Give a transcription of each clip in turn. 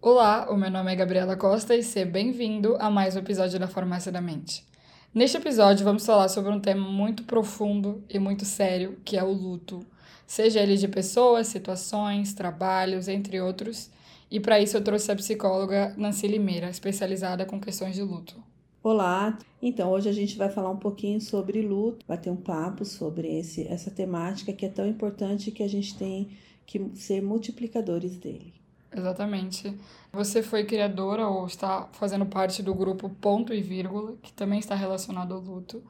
Olá, o meu nome é Gabriela Costa e seja bem-vindo a mais um episódio da Farmácia da Mente. Neste episódio, vamos falar sobre um tema muito profundo e muito sério, que é o luto, seja ele de pessoas, situações, trabalhos, entre outros. E para isso eu trouxe a psicóloga Nancy Limeira, especializada com questões de luto. Olá, então hoje a gente vai falar um pouquinho sobre luto, vai ter um papo sobre esse, essa temática que é tão importante que a gente tem que ser multiplicadores dele. Exatamente. Você foi criadora ou está fazendo parte do grupo Ponto e Vírgula, que também está relacionado ao luto.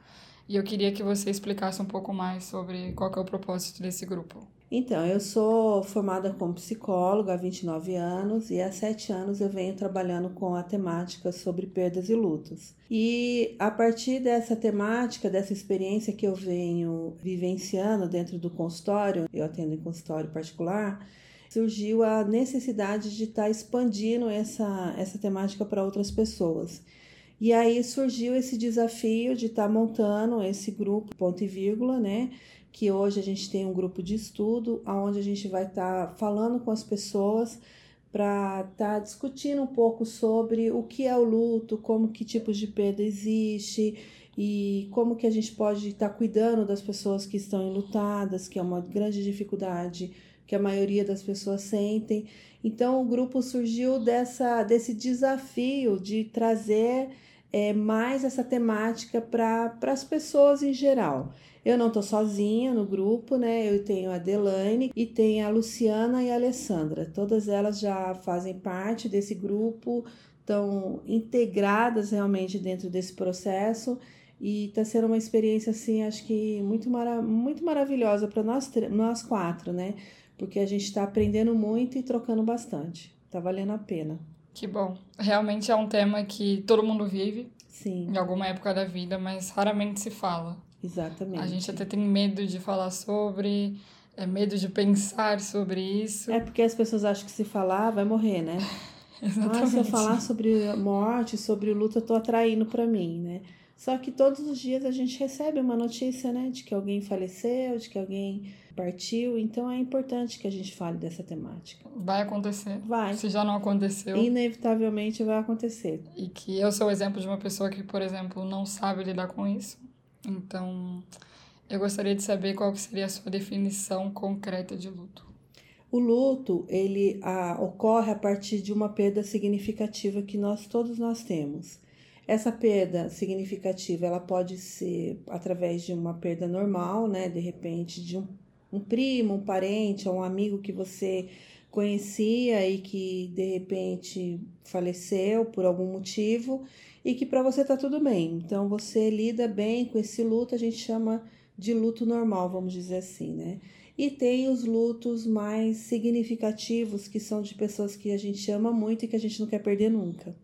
E eu queria que você explicasse um pouco mais sobre qual é o propósito desse grupo. Então, eu sou formada como psicóloga há 29 anos e há 7 anos eu venho trabalhando com a temática sobre perdas e lutos. E a partir dessa temática, dessa experiência que eu venho vivenciando dentro do consultório, eu atendo em consultório particular, surgiu a necessidade de estar tá expandindo essa, essa temática para outras pessoas. E aí surgiu esse desafio de estar tá montando esse grupo, ponto e vírgula, né? Que hoje a gente tem um grupo de estudo, onde a gente vai estar tá falando com as pessoas para estar discutindo um pouco sobre o que é o luto, como que tipos de perda existe e como que a gente pode estar cuidando das pessoas que estão enlutadas, que é uma grande dificuldade que a maioria das pessoas sentem. Então o grupo surgiu dessa desse desafio de trazer é, mais essa temática para as pessoas em geral. Eu não estou sozinha no grupo, né? Eu tenho a Delaine e tenho a Luciana e a Alessandra. Todas elas já fazem parte desse grupo, estão integradas realmente dentro desse processo e está sendo uma experiência assim, acho que muito, mara muito maravilhosa para nós, nós quatro, né? Porque a gente está aprendendo muito e trocando bastante. Tá valendo a pena. Que bom. Realmente é um tema que todo mundo vive. Sim. Em alguma época da vida, mas raramente se fala. Exatamente. A gente até tem medo de falar sobre, é medo de pensar sobre isso. É porque as pessoas acham que se falar vai morrer, né? Exatamente. Ah, se eu falar sobre morte, sobre luta, eu tô atraindo para mim, né? Só que todos os dias a gente recebe uma notícia, né, de que alguém faleceu, de que alguém partiu, então é importante que a gente fale dessa temática. Vai acontecer. Vai. Se já não aconteceu. Inevitavelmente vai acontecer. E que eu sou o exemplo de uma pessoa que, por exemplo, não sabe lidar com isso. Então, eu gostaria de saber qual que seria a sua definição concreta de luto. O luto, ele a, ocorre a partir de uma perda significativa que nós todos nós temos. Essa perda significativa, ela pode ser através de uma perda normal, né? De repente, de um, um primo, um parente, ou um amigo que você conhecia e que de repente faleceu por algum motivo e que para você tá tudo bem. Então você lida bem com esse luto, a gente chama de luto normal, vamos dizer assim, né? E tem os lutos mais significativos, que são de pessoas que a gente ama muito e que a gente não quer perder nunca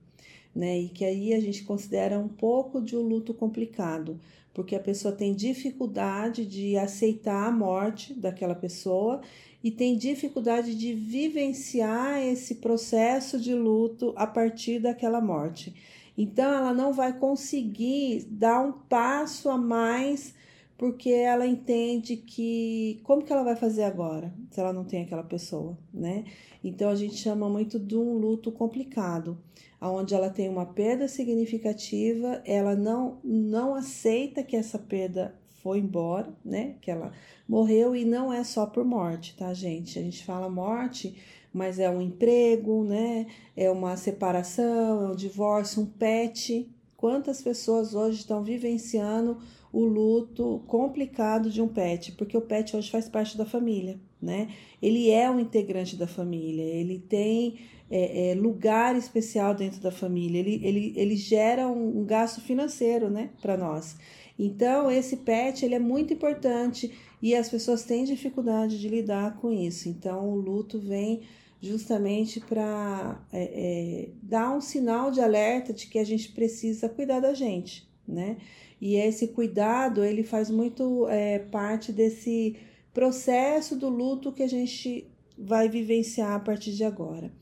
né? E que aí a gente considera um pouco de um luto complicado, porque a pessoa tem dificuldade de aceitar a morte daquela pessoa e tem dificuldade de vivenciar esse processo de luto a partir daquela morte. Então ela não vai conseguir dar um passo a mais porque ela entende que como que ela vai fazer agora se ela não tem aquela pessoa, né? Então a gente chama muito de um luto complicado onde ela tem uma perda significativa, ela não, não aceita que essa perda foi embora, né? Que ela morreu e não é só por morte, tá, gente? A gente fala morte, mas é um emprego, né? É uma separação, é um divórcio, um pet. Quantas pessoas hoje estão vivenciando o luto complicado de um pet? Porque o pet hoje faz parte da família, né? Ele é um integrante da família, ele tem é, é, lugar especial dentro da família, ele, ele, ele gera um, um gasto financeiro né, para nós. Então, esse pet ele é muito importante e as pessoas têm dificuldade de lidar com isso. Então, o luto vem justamente para é, é, dar um sinal de alerta de que a gente precisa cuidar da gente, né? E esse cuidado ele faz muito é, parte desse processo do luto que a gente vai vivenciar a partir de agora.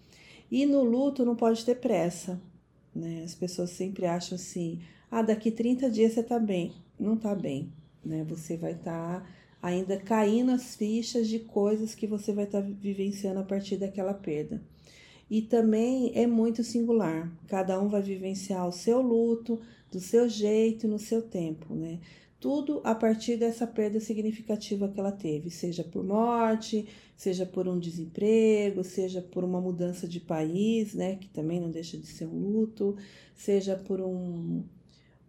E no luto não pode ter pressa, né? As pessoas sempre acham assim: ah, daqui 30 dias você tá bem. Não tá bem, né? Você vai estar tá ainda caindo as fichas de coisas que você vai estar tá vivenciando a partir daquela perda. e também é muito singular. Cada um vai vivenciar o seu luto do seu jeito, no seu tempo, né? Tudo a partir dessa perda significativa que ela teve, seja por morte, seja por um desemprego, seja por uma mudança de país, né, que também não deixa de ser um luto, seja por um,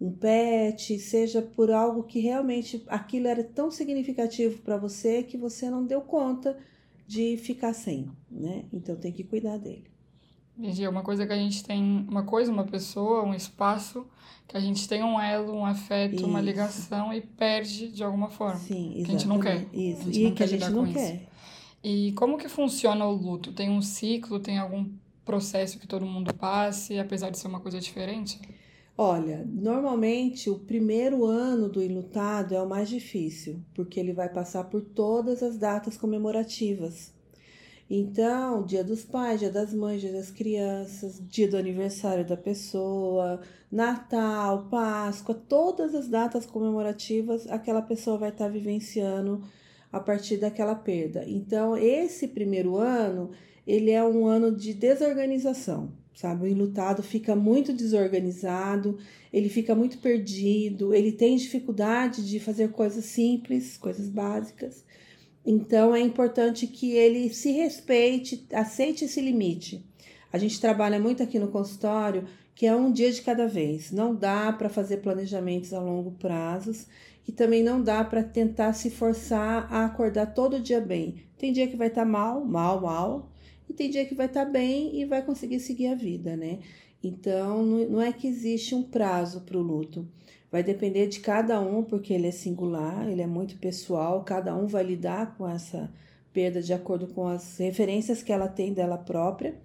um pet, seja por algo que realmente aquilo era tão significativo para você que você não deu conta de ficar sem, né? Então tem que cuidar dele. Entendi. É uma coisa que a gente tem, uma coisa, uma pessoa, um espaço, que a gente tem um elo, um afeto, isso. uma ligação e perde de alguma forma. Sim, exatamente. Que a gente não quer. Isso, e que a gente não quer. E como que funciona o luto? Tem um ciclo, tem algum processo que todo mundo passe, apesar de ser uma coisa diferente? Olha, normalmente o primeiro ano do enlutado é o mais difícil, porque ele vai passar por todas as datas comemorativas. Então, dia dos pais, dia das mães, dia das crianças, dia do aniversário da pessoa, Natal, Páscoa, todas as datas comemorativas, aquela pessoa vai estar vivenciando a partir daquela perda. Então, esse primeiro ano, ele é um ano de desorganização, sabe? O enlutado fica muito desorganizado, ele fica muito perdido, ele tem dificuldade de fazer coisas simples, coisas básicas. Então é importante que ele se respeite, aceite esse limite. A gente trabalha muito aqui no consultório que é um dia de cada vez. Não dá para fazer planejamentos a longo prazo e também não dá para tentar se forçar a acordar todo dia bem. Tem dia que vai estar tá mal, mal, mal, e tem dia que vai estar tá bem e vai conseguir seguir a vida, né? Então não é que existe um prazo para o luto. Vai depender de cada um, porque ele é singular, ele é muito pessoal, cada um vai lidar com essa perda de acordo com as referências que ela tem dela própria.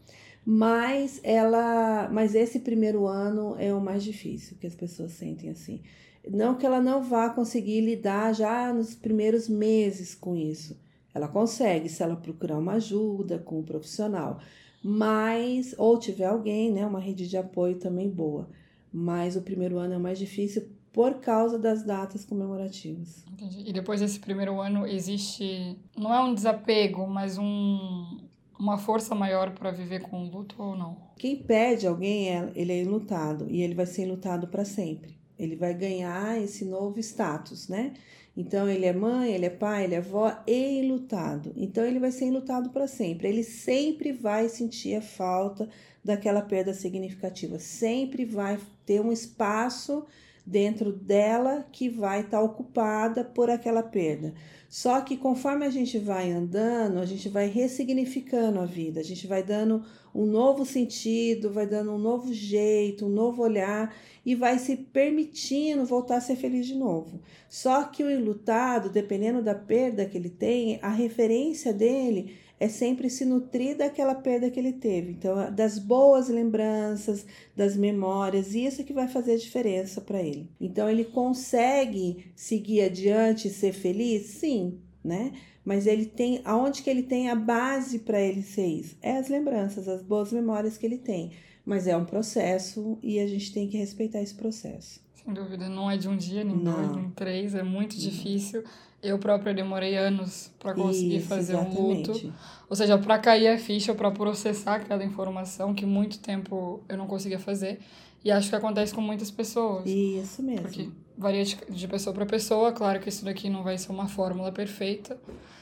Mas ela, mas esse primeiro ano é o mais difícil que as pessoas sentem assim. Não que ela não vá conseguir lidar já nos primeiros meses com isso. Ela consegue se ela procurar uma ajuda com um profissional, mas ou tiver alguém, né, uma rede de apoio também boa. Mas o primeiro ano é mais difícil por causa das datas comemorativas. Entendi. E depois desse primeiro ano existe, não é um desapego, mas um, uma força maior para viver com o luto ou não? Quem pede alguém, é, ele é enlutado e ele vai ser enlutado para sempre. Ele vai ganhar esse novo status, né? Então ele é mãe, ele é pai, ele é avó e enlutado. Então ele vai ser enlutado para sempre. Ele sempre vai sentir a falta daquela perda significativa. Sempre vai ter um espaço dentro dela que vai estar tá ocupada por aquela perda. Só que conforme a gente vai andando, a gente vai ressignificando a vida, a gente vai dando um novo sentido, vai dando um novo jeito, um novo olhar e vai se permitindo voltar a ser feliz de novo. Só que o enlutado, dependendo da perda que ele tem, a referência dele é sempre se nutrir daquela perda que ele teve. Então, das boas lembranças, das memórias, isso é que vai fazer a diferença para ele. Então, ele consegue seguir adiante e ser feliz? Sim, né? Mas ele tem, aonde que ele tem a base para ele ser isso? É as lembranças, as boas memórias que ele tem. Mas é um processo e a gente tem que respeitar esse processo. Sem dúvida, não é de um dia, nem não. dois, nem três, é muito não. difícil. Eu própria demorei anos para conseguir Isso, fazer exatamente. um luto. Ou seja, para cair a ficha, para processar aquela informação que muito tempo eu não conseguia fazer. E acho que acontece com muitas pessoas. Isso mesmo. Porque varia de, de pessoa para pessoa. Claro que isso daqui não vai ser uma fórmula perfeita.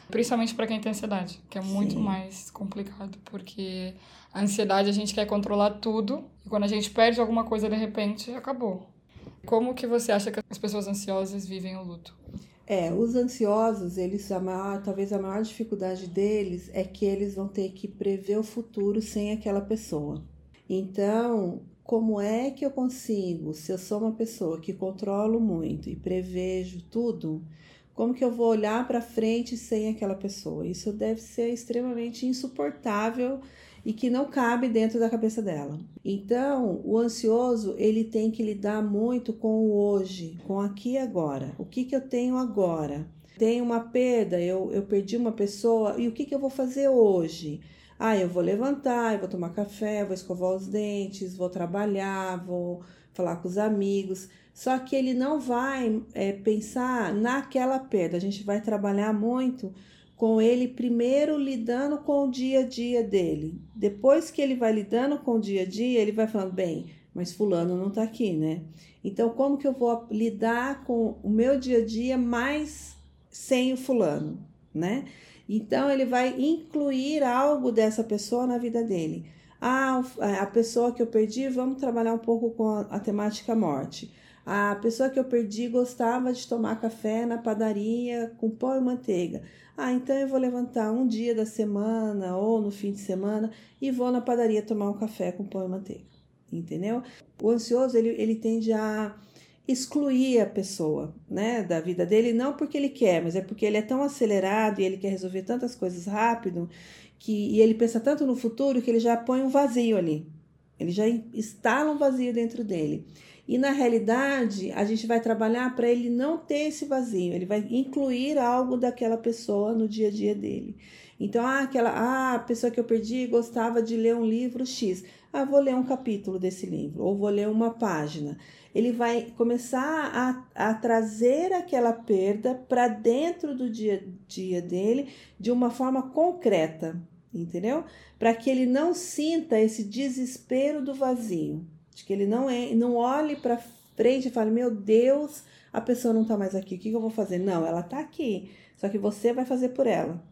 Principalmente para quem tem ansiedade, que é muito Sim. mais complicado. Porque a ansiedade a gente quer controlar tudo. E quando a gente perde alguma coisa de repente, acabou. Como que você acha que as pessoas ansiosas vivem o luto? É, os ansiosos, eles a maior, talvez a maior dificuldade deles é que eles vão ter que prever o futuro sem aquela pessoa. Então, como é que eu consigo, se eu sou uma pessoa que controlo muito e prevejo tudo, como que eu vou olhar para frente sem aquela pessoa? Isso deve ser extremamente insuportável e que não cabe dentro da cabeça dela. Então, o ansioso, ele tem que lidar muito com o hoje, com aqui e agora. O que, que eu tenho agora? Tenho uma perda, eu, eu perdi uma pessoa, e o que, que eu vou fazer hoje? Ah, eu vou levantar, eu vou tomar café, vou escovar os dentes, vou trabalhar, vou falar com os amigos. Só que ele não vai é, pensar naquela perda. A gente vai trabalhar muito com ele primeiro lidando com o dia a dia dele. Depois que ele vai lidando com o dia a dia, ele vai falando, bem, mas fulano não está aqui, né? Então, como que eu vou lidar com o meu dia a dia mais sem o fulano, né? Então, ele vai incluir algo dessa pessoa na vida dele. Ah, a pessoa que eu perdi, vamos trabalhar um pouco com a, a temática morte. A pessoa que eu perdi gostava de tomar café na padaria com pão e manteiga. Ah, então eu vou levantar um dia da semana ou no fim de semana e vou na padaria tomar um café com pão e manteiga. Entendeu? O ansioso, ele, ele tende a excluir a pessoa, né, da vida dele, não porque ele quer, mas é porque ele é tão acelerado e ele quer resolver tantas coisas rápido que e ele pensa tanto no futuro que ele já põe um vazio ali. Ele já instala um vazio dentro dele. E na realidade, a gente vai trabalhar para ele não ter esse vazio, ele vai incluir algo daquela pessoa no dia a dia dele. Então, ah, aquela, ah, pessoa que eu perdi gostava de ler um livro X. Ah, vou ler um capítulo desse livro, ou vou ler uma página. Ele vai começar a, a trazer aquela perda para dentro do dia a dia dele de uma forma concreta, entendeu? Para que ele não sinta esse desespero do vazio de que ele não é, não olhe para frente e fale: "Meu Deus, a pessoa não está mais aqui. O que, eu vou fazer?" Não, ela está aqui. Só que você vai fazer por ela,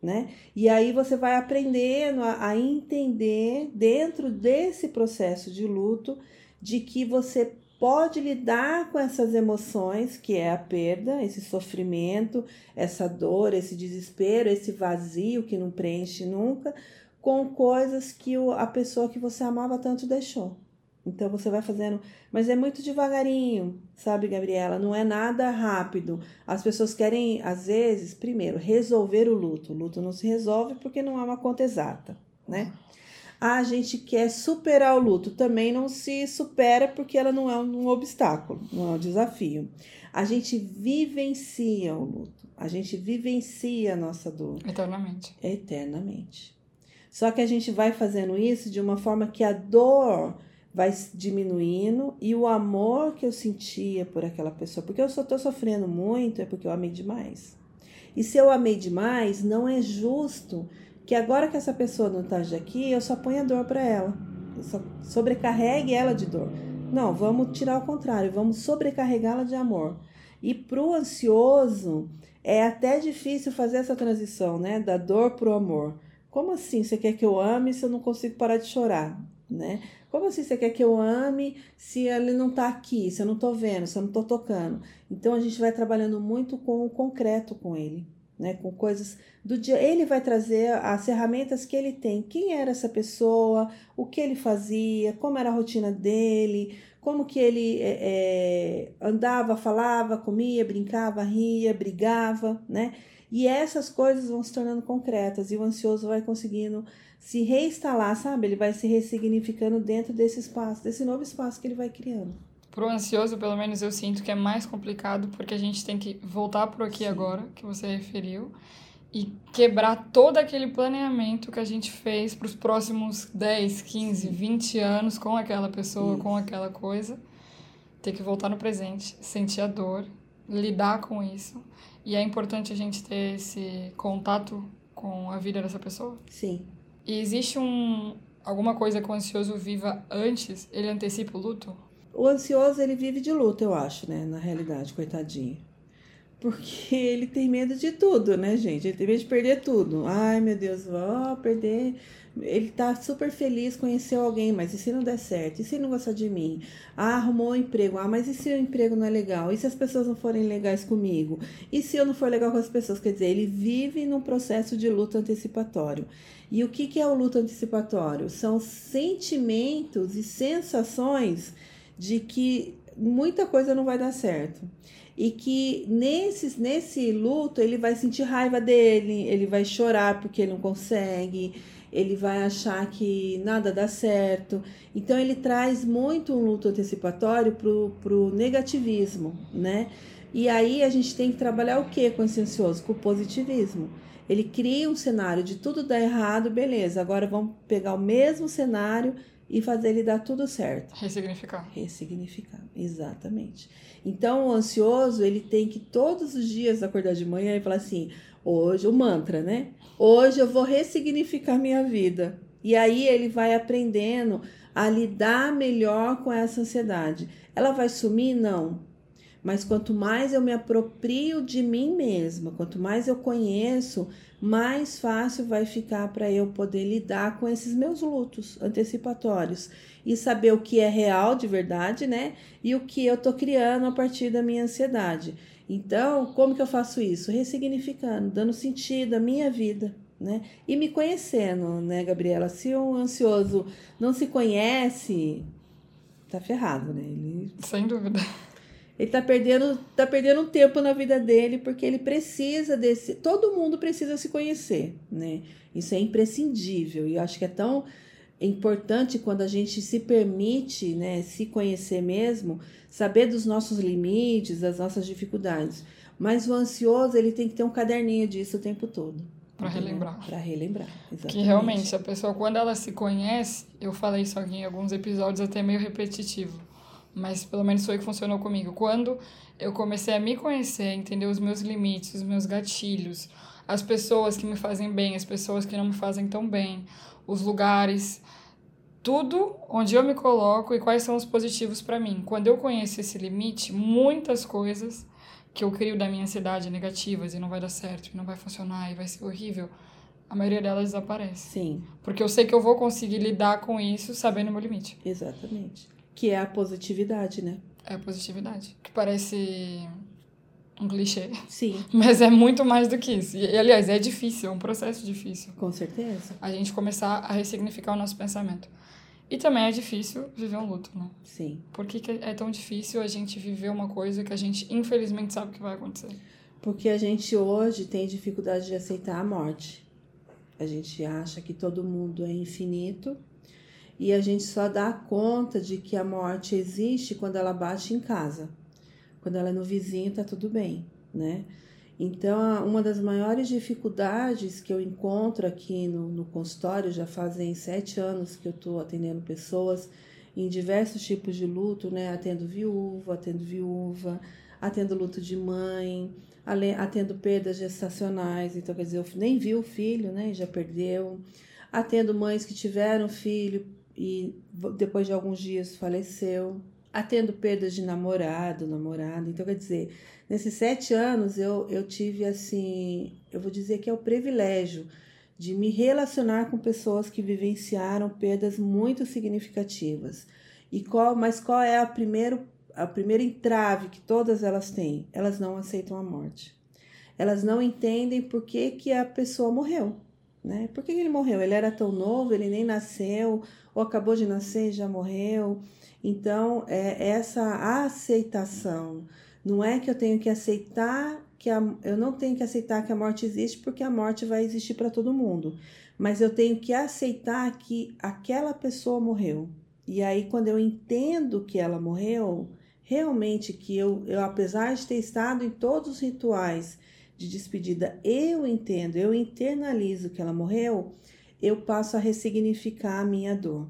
né? E aí você vai aprendendo a, a entender dentro desse processo de luto de que você pode lidar com essas emoções, que é a perda, esse sofrimento, essa dor, esse desespero, esse vazio que não preenche nunca, com coisas que a pessoa que você amava tanto deixou. Então você vai fazendo, mas é muito devagarinho, sabe, Gabriela? Não é nada rápido. As pessoas querem, às vezes, primeiro, resolver o luto. O luto não se resolve porque não há uma conta exata, né? A gente quer superar o luto, também não se supera porque ela não é um obstáculo, não é um desafio. A gente vivencia o luto, a gente vivencia a nossa dor. Eternamente. Eternamente. Só que a gente vai fazendo isso de uma forma que a dor vai diminuindo e o amor que eu sentia por aquela pessoa, porque eu só estou sofrendo muito, é porque eu amei demais. E se eu amei demais, não é justo que agora que essa pessoa não está aqui, eu só ponha dor para ela, eu só sobrecarregue ela de dor. Não, vamos tirar o contrário, vamos sobrecarregá-la de amor. E para o ansioso, é até difícil fazer essa transição, né? Da dor para o amor. Como assim? Você quer que eu ame se eu não consigo parar de chorar, né? Como assim você quer que eu ame se ele não está aqui, se eu não estou vendo, se eu não estou tocando? Então a gente vai trabalhando muito com o concreto com ele, né? Com coisas do dia. Ele vai trazer as ferramentas que ele tem. Quem era essa pessoa? O que ele fazia? Como era a rotina dele? Como que ele é, é, andava, falava, comia, brincava, ria, brigava, né? E essas coisas vão se tornando concretas e o ansioso vai conseguindo se reinstalar, sabe? Ele vai se ressignificando dentro desse espaço, desse novo espaço que ele vai criando. Pro ansioso, pelo menos eu sinto que é mais complicado porque a gente tem que voltar pro aqui e agora, que você referiu, e quebrar todo aquele planeamento que a gente fez para os próximos 10, 15, Sim. 20 anos com aquela pessoa, isso. com aquela coisa. Ter que voltar no presente, sentir a dor, lidar com isso. E é importante a gente ter esse contato com a vida dessa pessoa? Sim. E existe um alguma coisa que o ansioso viva antes? Ele antecipa o luto? O ansioso, ele vive de luto, eu acho, né? Na realidade, coitadinho. Porque ele tem medo de tudo, né, gente? Ele tem medo de perder tudo. Ai, meu Deus, vou perder ele tá super feliz, conheceu alguém, mas e se não der certo? E se não gostar de mim? Ah, arrumou um emprego. Ah, mas e se o emprego não é legal? E se as pessoas não forem legais comigo? E se eu não for legal com as pessoas? Quer dizer, ele vive num processo de luto antecipatório. E o que, que é o luto antecipatório? São sentimentos e sensações de que muita coisa não vai dar certo e que nesse, nesse luto ele vai sentir raiva dele, ele vai chorar porque ele não consegue, ele vai achar que nada dá certo. Então ele traz muito um luto antecipatório pro, pro negativismo, né? E aí a gente tem que trabalhar o que com esse ansioso? Com o positivismo. Ele cria um cenário de tudo dar errado, beleza. Agora vamos pegar o mesmo cenário e fazer ele dar tudo certo. Ressignificar. Ressignificar, exatamente. Então, o ansioso, ele tem que todos os dias acordar de manhã e falar assim: hoje, o mantra, né? Hoje eu vou ressignificar minha vida. E aí ele vai aprendendo a lidar melhor com essa ansiedade. Ela vai sumir? Não. Mas quanto mais eu me aproprio de mim mesma, quanto mais eu conheço, mais fácil vai ficar para eu poder lidar com esses meus lutos antecipatórios e saber o que é real de verdade, né? E o que eu tô criando a partir da minha ansiedade. Então, como que eu faço isso? Ressignificando, dando sentido à minha vida, né? E me conhecendo, né, Gabriela? Se um ansioso não se conhece, tá ferrado, né? Ele... Sem dúvida. Ele tá perdendo, tá perdendo um tempo na vida dele porque ele precisa desse. Todo mundo precisa se conhecer, né? Isso é imprescindível e eu acho que é tão importante quando a gente se permite, né, se conhecer mesmo, saber dos nossos limites, das nossas dificuldades. Mas o ansioso ele tem que ter um caderninho disso o tempo todo. Para relembrar. Para relembrar, exatamente. Que realmente a pessoa, quando ela se conhece, eu falei isso aqui em alguns episódios, até meio repetitivo mas pelo menos foi o que funcionou comigo. Quando eu comecei a me conhecer, entender os meus limites, os meus gatilhos, as pessoas que me fazem bem, as pessoas que não me fazem tão bem, os lugares, tudo onde eu me coloco e quais são os positivos para mim. Quando eu conheço esse limite, muitas coisas que eu crio da minha ansiedade negativas e não vai dar certo, e não vai funcionar e vai ser horrível, a maioria delas desaparece. Sim. Porque eu sei que eu vou conseguir lidar com isso sabendo o meu limite. Exatamente que é a positividade, né? É a positividade. Que parece um clichê. Sim. Mas é muito mais do que isso. E, aliás, é difícil, é um processo difícil. Com certeza. A gente começar a ressignificar o nosso pensamento. E também é difícil viver um luto, né? Sim. Por que, que é tão difícil a gente viver uma coisa que a gente, infelizmente, sabe que vai acontecer? Porque a gente hoje tem dificuldade de aceitar a morte. A gente acha que todo mundo é infinito e a gente só dá conta de que a morte existe quando ela bate em casa. Quando ela é no vizinho, tá tudo bem, né? Então, uma das maiores dificuldades que eu encontro aqui no, no consultório, já fazem sete anos que eu estou atendendo pessoas em diversos tipos de luto, né? Atendo viúva, atendo viúva, atendo luto de mãe, atendo perdas gestacionais, então quer dizer, eu nem vi o filho, né? Já perdeu. Atendo mães que tiveram filho, e depois de alguns dias faleceu, atendo perdas de namorado, namorada. Então, quer dizer, nesses sete anos eu, eu tive assim, eu vou dizer que é o privilégio de me relacionar com pessoas que vivenciaram perdas muito significativas. E qual, mas qual é a primeiro a primeira entrave que todas elas têm? Elas não aceitam a morte. Elas não entendem por que, que a pessoa morreu. Né? Por que ele morreu? Ele era tão novo, ele nem nasceu, ou acabou de nascer já morreu. Então, é essa aceitação. Não é que eu tenho que aceitar que a, eu não tenho que aceitar que a morte existe, porque a morte vai existir para todo mundo. Mas eu tenho que aceitar que aquela pessoa morreu. E aí, quando eu entendo que ela morreu, realmente que eu, eu apesar de ter estado em todos os rituais de despedida, eu entendo, eu internalizo que ela morreu, eu passo a ressignificar a minha dor.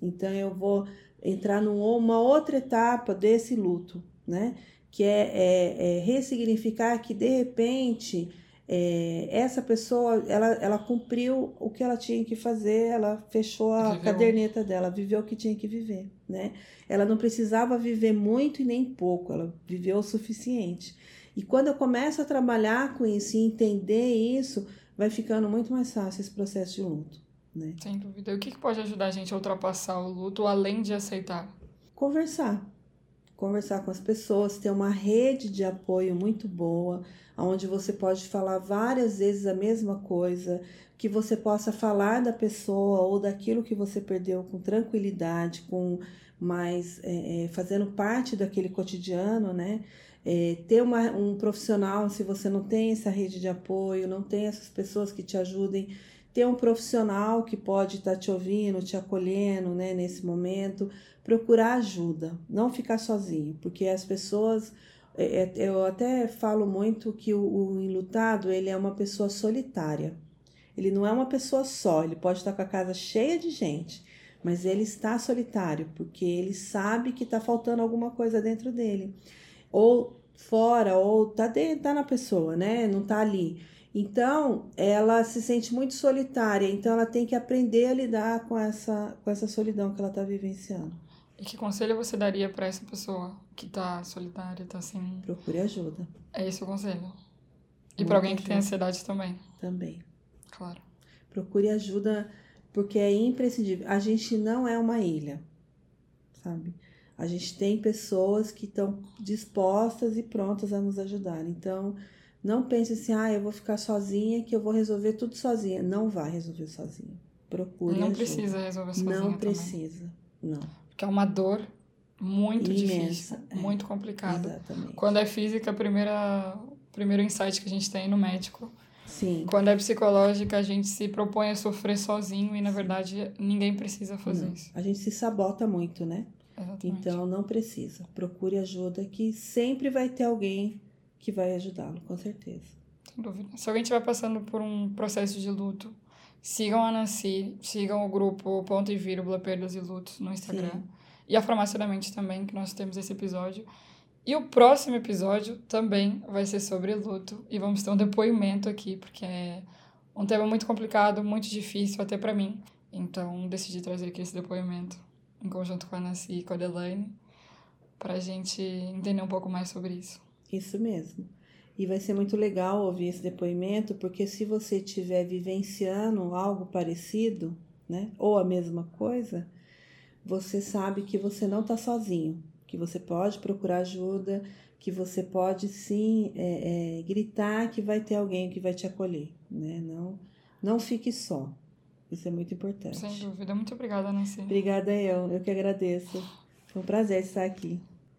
Então eu vou entrar numa outra etapa desse luto, né? Que é, é, é ressignificar que de repente é, essa pessoa ela, ela cumpriu o que ela tinha que fazer, ela fechou a viveu. caderneta dela, viveu o que tinha que viver, né? Ela não precisava viver muito e nem pouco, ela viveu o suficiente. E quando eu começo a trabalhar com isso e entender isso, vai ficando muito mais fácil esse processo de luto. Né? Sem dúvida. E o que, pode ajudar a gente a ultrapassar o luto além de aceitar? Conversar. Conversar com as pessoas, ter uma rede de apoio muito boa, onde você pode falar várias vezes a mesma coisa, que você possa falar da pessoa ou daquilo que você perdeu com tranquilidade, com mais é fazendo parte daquele cotidiano, né? É, ter uma, um profissional, se você não tem essa rede de apoio, não tem essas pessoas que te ajudem, ter um profissional que pode estar tá te ouvindo, te acolhendo né, nesse momento, procurar ajuda, não ficar sozinho, porque as pessoas. É, é eu até falo muito que o, o enlutado ele é uma pessoa solitária. Ele não é uma pessoa só, ele pode estar com a casa cheia de gente, mas ele está solitário, porque ele sabe que está faltando alguma coisa dentro dele. Ou fora, ou tá, dentro, tá na pessoa, né? Não tá ali. Então, ela se sente muito solitária, então ela tem que aprender a lidar com essa, com essa solidão que ela está vivenciando. E que conselho você daria para essa pessoa que está solitária, está assim? Procure ajuda. É esse o conselho. E para alguém que tem ansiedade também. Também. Claro. Procure ajuda porque é imprescindível. A gente não é uma ilha, sabe? A gente tem pessoas que estão dispostas e prontas a nos ajudar. Então, não pense assim, ah, eu vou ficar sozinha que eu vou resolver tudo sozinha. Não vai resolver sozinha. Procure Não ajuda. precisa resolver sozinha Não precisa, não. Porque é uma dor muito Imensa, difícil, é. muito complicada. Exatamente. Quando é física, primeira primeiro insight que a gente tem no médico. Sim. Quando é psicológica, a gente se propõe a sofrer sozinho e na verdade ninguém precisa fazer Não. isso. A gente se sabota muito, né? Exatamente. Então não precisa. Procure ajuda que sempre vai ter alguém que vai ajudá-lo, com certeza. Sem dúvida. Se alguém estiver passando por um processo de luto, sigam a Nancy, sigam o grupo Ponto e Vírgula Perdas e Lutos no Instagram. Sim. E a Farmácia da Mente também, que nós temos esse episódio. E o próximo episódio também vai ser sobre luto. E vamos ter um depoimento aqui, porque é um tema muito complicado, muito difícil até para mim. Então decidi trazer aqui esse depoimento em conjunto com a Nancy e com a Delaine, pra gente entender um pouco mais sobre isso. Isso mesmo. E vai ser muito legal ouvir esse depoimento, porque se você estiver vivenciando algo parecido, né, ou a mesma coisa, você sabe que você não está sozinho, que você pode procurar ajuda, que você pode sim é, é, gritar que vai ter alguém que vai te acolher, né? Não, não fique só. Isso é muito importante. Sem dúvida. Muito obrigada, Nancy. Obrigada eu, eu que agradeço. Foi um prazer estar aqui.